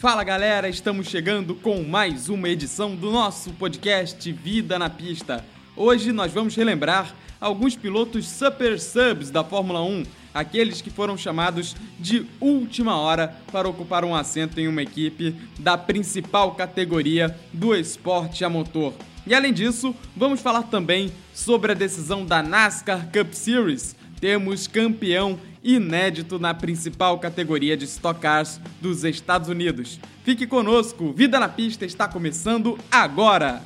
Fala galera, estamos chegando com mais uma edição do nosso podcast Vida na Pista. Hoje nós vamos relembrar alguns pilotos super subs da Fórmula 1, aqueles que foram chamados de última hora para ocupar um assento em uma equipe da principal categoria do esporte a motor. E além disso, vamos falar também sobre a decisão da NASCAR Cup Series. Temos campeão inédito na principal categoria de Stock Cars dos Estados Unidos. Fique conosco, Vida na Pista está começando agora!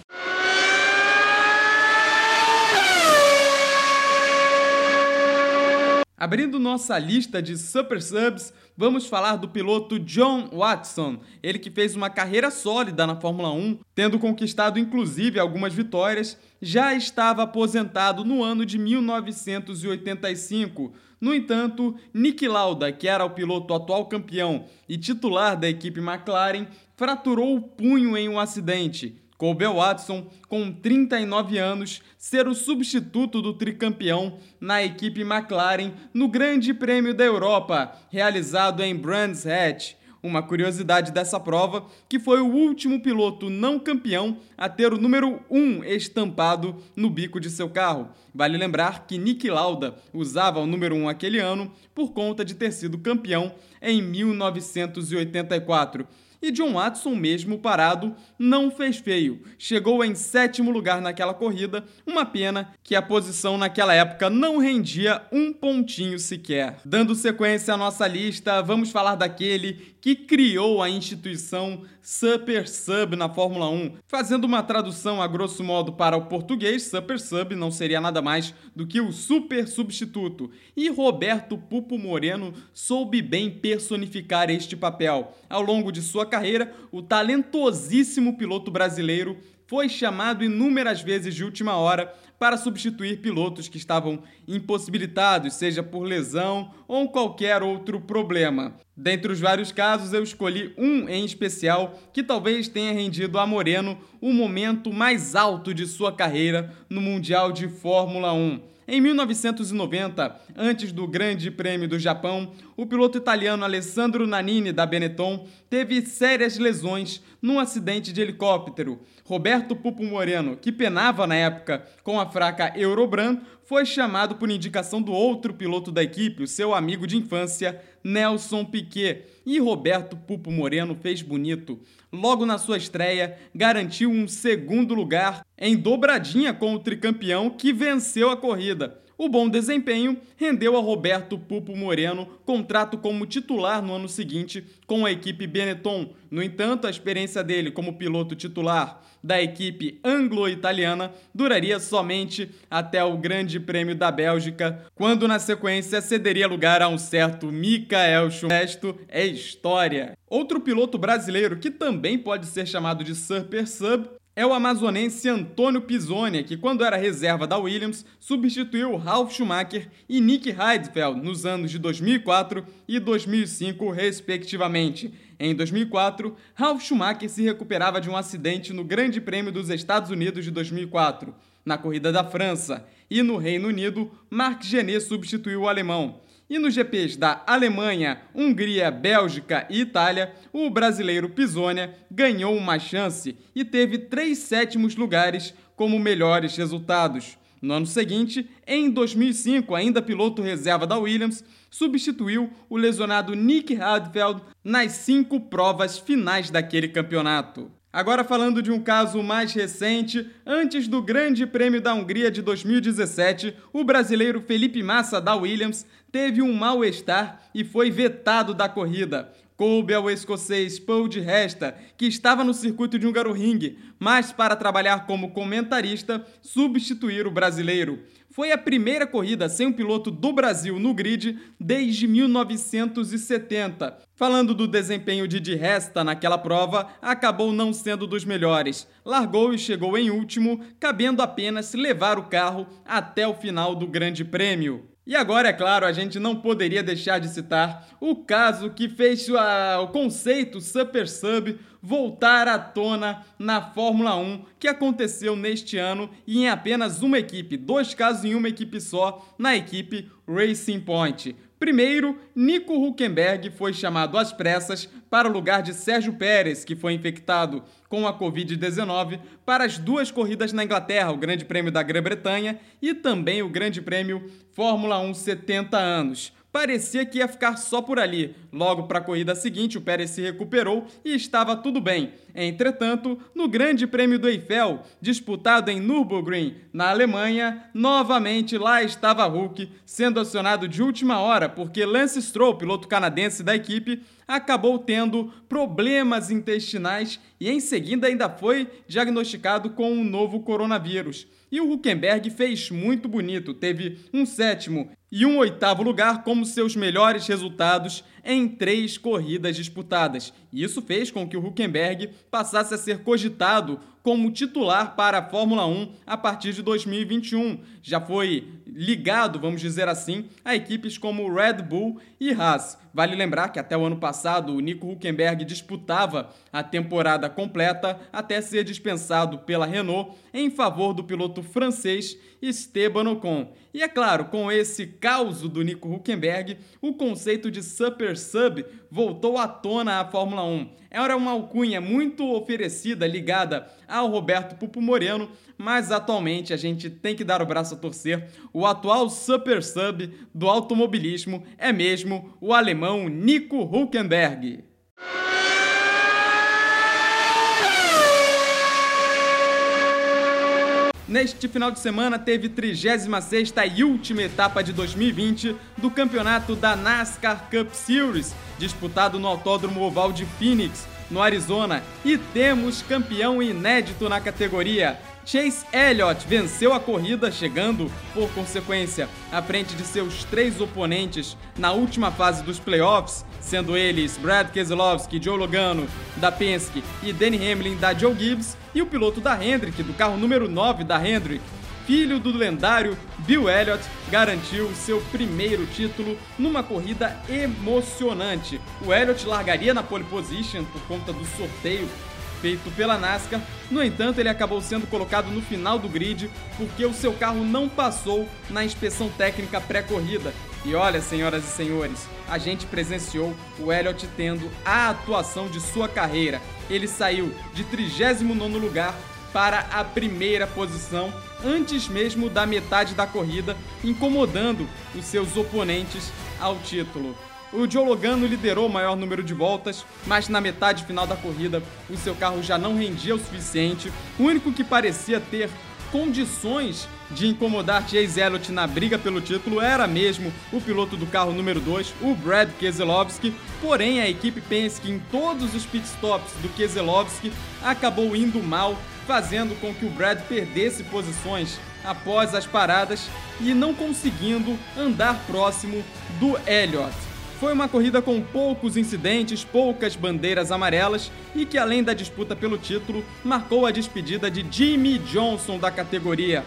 Abrindo nossa lista de Super Subs, vamos falar do piloto John Watson, ele que fez uma carreira sólida na Fórmula 1, tendo conquistado inclusive algumas vitórias, já estava aposentado no ano de 1985. No entanto, Nick Lauda, que era o piloto atual campeão e titular da equipe McLaren, fraturou o punho em um acidente Coube Watson, com 39 anos, ser o substituto do tricampeão na equipe McLaren no Grande Prêmio da Europa, realizado em Brands Hatch. Uma curiosidade dessa prova, que foi o último piloto não campeão a ter o número 1 estampado no bico de seu carro. Vale lembrar que Nick Lauda usava o número 1 aquele ano por conta de ter sido campeão em 1984 e John Watson, mesmo parado, não fez feio. Chegou em sétimo lugar naquela corrida, uma pena que a posição naquela época não rendia um pontinho sequer. Dando sequência à nossa lista, vamos falar daquele que criou a instituição Super Sub na Fórmula 1. Fazendo uma tradução a grosso modo para o português, Super Sub não seria nada mais do que o super substituto. E Roberto Pupo Moreno soube bem personificar este papel. Ao longo de sua carreira, o talentosíssimo piloto brasileiro foi chamado inúmeras vezes de última hora para substituir pilotos que estavam impossibilitados, seja por lesão ou qualquer outro problema. Dentre os vários casos, eu escolhi um em especial que talvez tenha rendido a Moreno o momento mais alto de sua carreira no Mundial de Fórmula 1. Em 1990, antes do Grande Prêmio do Japão, o piloto italiano Alessandro Nannini da Benetton teve sérias lesões num acidente de helicóptero. Roberto Pupo Moreno, que penava na época com a fraca Eurobran, foi chamado por indicação do outro piloto da equipe, o seu amigo de infância, Nelson Piquet. E Roberto Pupo Moreno fez bonito. Logo na sua estreia, garantiu um segundo lugar em dobradinha com o tricampeão que venceu a corrida. O bom desempenho rendeu a Roberto Pupo Moreno contrato como titular no ano seguinte com a equipe Benetton. No entanto, a experiência dele como piloto titular da equipe anglo-italiana duraria somente até o Grande Prêmio da Bélgica, quando na sequência cederia lugar a um certo Michael Schumacher. É história. Outro piloto brasileiro que também pode ser chamado de Super Sub é o amazonense Antônio Pisonia, que quando era reserva da Williams, substituiu Ralf Schumacher e Nick Heidfeld nos anos de 2004 e 2005, respectivamente. Em 2004, Ralf Schumacher se recuperava de um acidente no Grande Prêmio dos Estados Unidos de 2004, na corrida da França, e no Reino Unido, Marc Genet substituiu o alemão. E nos GPs da Alemanha, Hungria, Bélgica e Itália, o brasileiro Pisonia ganhou uma chance e teve três sétimos lugares como melhores resultados. No ano seguinte, em 2005, ainda piloto reserva da Williams, substituiu o lesionado Nick Hadfeld nas cinco provas finais daquele campeonato. Agora falando de um caso mais recente, antes do Grande Prêmio da Hungria de 2017, o brasileiro Felipe Massa da Williams teve um mal-estar e foi vetado da corrida. Coube ao escocês Paul de Resta, que estava no circuito de Hungaroring, mas para trabalhar como comentarista, substituir o brasileiro. Foi a primeira corrida sem um piloto do Brasil no grid desde 1970. Falando do desempenho de de Resta naquela prova, acabou não sendo dos melhores. Largou e chegou em último, cabendo apenas levar o carro até o final do Grande Prêmio. E agora, é claro, a gente não poderia deixar de citar o caso que fez a, o conceito Super Sub voltar à tona na Fórmula 1, que aconteceu neste ano e em apenas uma equipe, dois casos em uma equipe só, na equipe Racing Point. Primeiro, Nico Huckenberg foi chamado às pressas para o lugar de Sérgio Pérez, que foi infectado com a Covid-19, para as duas corridas na Inglaterra, o Grande Prêmio da Grã-Bretanha e também o Grande Prêmio Fórmula 1 70 anos parecia que ia ficar só por ali. Logo para a corrida seguinte, o Pérez se recuperou e estava tudo bem. Entretanto, no Grande Prêmio do Eiffel, disputado em Nürburgring, na Alemanha, novamente lá estava Hulk, sendo acionado de última hora porque Lance Stroll, piloto canadense da equipe, acabou tendo problemas intestinais e em seguida ainda foi diagnosticado com um novo coronavírus. E o Huckenberg fez muito bonito, teve um sétimo e um oitavo lugar como seus melhores resultados em três corridas disputadas. E isso fez com que o Huckenberg passasse a ser cogitado como titular para a Fórmula 1 a partir de 2021. Já foi ligado, vamos dizer assim, a equipes como Red Bull e Haas. Vale lembrar que até o ano passado o Nico Huckenberg disputava a temporada completa até ser dispensado pela Renault em favor do piloto francês Esteban Ocon. E é claro, com esse caos do Nico Huckenberg, o conceito de Super Sub voltou à tona à Fórmula 1. Era uma alcunha muito oferecida, ligada ao Roberto Pupo Moreno, mas atualmente a gente tem que dar o braço a torcer. O atual Super Sub do automobilismo é mesmo o alemão Nico Huckenberg. Neste final de semana teve 36ª e última etapa de 2020 do campeonato da NASCAR Cup Series, disputado no Autódromo Oval de Phoenix, no Arizona, e temos campeão inédito na categoria. Chase Elliott venceu a corrida, chegando, por consequência, à frente de seus três oponentes na última fase dos playoffs, sendo eles Brad Keselowski, Joe Logano, da Penske, e Danny Hamlin, da Joe Gibbs, e o piloto da Hendrick, do carro número 9 da Hendrick, filho do lendário Bill Elliott, garantiu seu primeiro título numa corrida emocionante. O Elliott largaria na pole position por conta do sorteio feito pela NASCAR. No entanto, ele acabou sendo colocado no final do grid porque o seu carro não passou na inspeção técnica pré-corrida. E olha, senhoras e senhores, a gente presenciou o Elliott tendo a atuação de sua carreira. Ele saiu de 39º lugar para a primeira posição antes mesmo da metade da corrida, incomodando os seus oponentes ao título. O Joe Logano liderou o maior número de voltas, mas na metade final da corrida o seu carro já não rendia o suficiente. O único que parecia ter condições de incomodar Chase Elliott na briga pelo título era mesmo o piloto do carro número 2, o Brad Keselowski. Porém, a equipe Penske em todos os pitstops do Keselowski acabou indo mal, fazendo com que o Brad perdesse posições após as paradas e não conseguindo andar próximo do Elliott. Foi uma corrida com poucos incidentes, poucas bandeiras amarelas e que, além da disputa pelo título, marcou a despedida de Jimmy Johnson da categoria.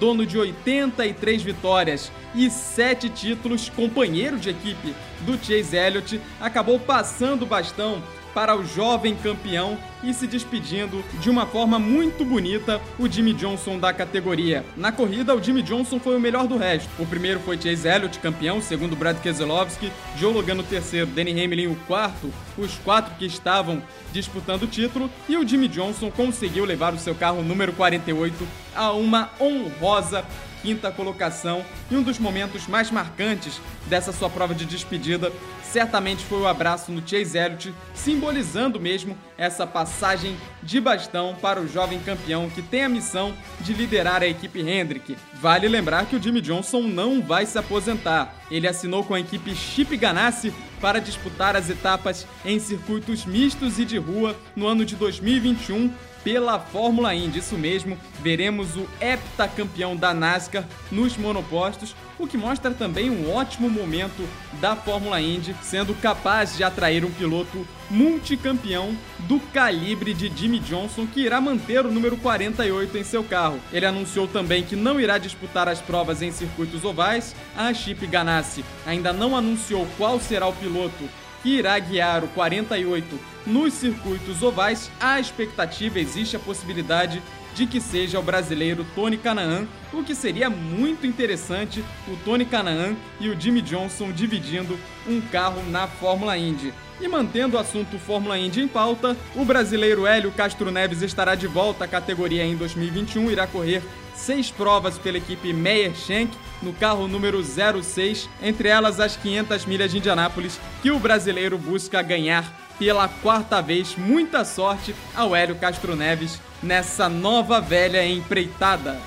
Dono de 83 vitórias e 7 títulos, companheiro de equipe do Chase Elliott, acabou passando o bastão para o jovem campeão e se despedindo de uma forma muito bonita o Jimmy Johnson da categoria. Na corrida, o Jimmy Johnson foi o melhor do resto. O primeiro foi Chase Elliott, campeão, o segundo Brad Keselowski, Joe Logano terceiro, Danny Hamlin o quarto, os quatro que estavam disputando o título, e o Jimmy Johnson conseguiu levar o seu carro número 48 a uma honrosa quinta colocação e um dos momentos mais marcantes dessa sua prova de despedida certamente foi o abraço no Chase Elliott, simbolizando mesmo essa passagem de bastão para o jovem campeão que tem a missão de liderar a equipe Hendrick. Vale lembrar que o Jimmy Johnson não vai se aposentar. Ele assinou com a equipe Chip Ganassi para disputar as etapas em circuitos mistos e de rua no ano de 2021 pela Fórmula Indy. Isso mesmo, veremos o heptacampeão da NASCAR nos monopostos, o que mostra também um ótimo momento da Fórmula Indy, sendo capaz de atrair um piloto multicampeão do calibre de Jimmy Johnson, que irá manter o número 48 em seu carro. Ele anunciou também que não irá disputar as provas em circuitos ovais. A Chip Ganassi ainda não anunciou qual será o piloto que irá guiar o 48 nos circuitos ovais, a expectativa existe a possibilidade de que seja o brasileiro Tony Canaan, o que seria muito interessante o Tony Canaan e o Jimmy Johnson dividindo um carro na Fórmula Indy. E mantendo o assunto Fórmula Indy em pauta, o brasileiro Hélio Castro Neves estará de volta à categoria em 2021, irá correr seis provas pela equipe Meyer Shank no carro número 06, entre elas as 500 milhas de Indianápolis, que o brasileiro busca ganhar pela quarta vez. Muita sorte ao Hélio Castro Neves nessa nova velha empreitada.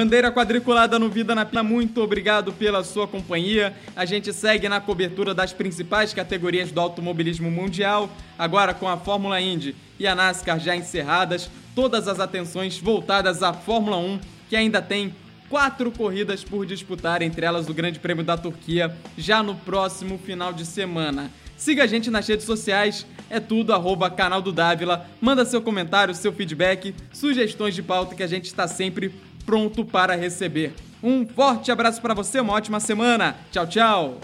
Bandeira quadriculada no Vida na Pina, muito obrigado pela sua companhia. A gente segue na cobertura das principais categorias do automobilismo mundial, agora com a Fórmula Indy e a NASCAR já encerradas, todas as atenções voltadas à Fórmula 1, que ainda tem quatro corridas por disputar, entre elas o Grande Prêmio da Turquia, já no próximo final de semana. Siga a gente nas redes sociais, é tudo arroba canal do Dávila. Manda seu comentário, seu feedback, sugestões de pauta que a gente está sempre pronto para receber. Um forte abraço para você, uma ótima semana. Tchau, tchau.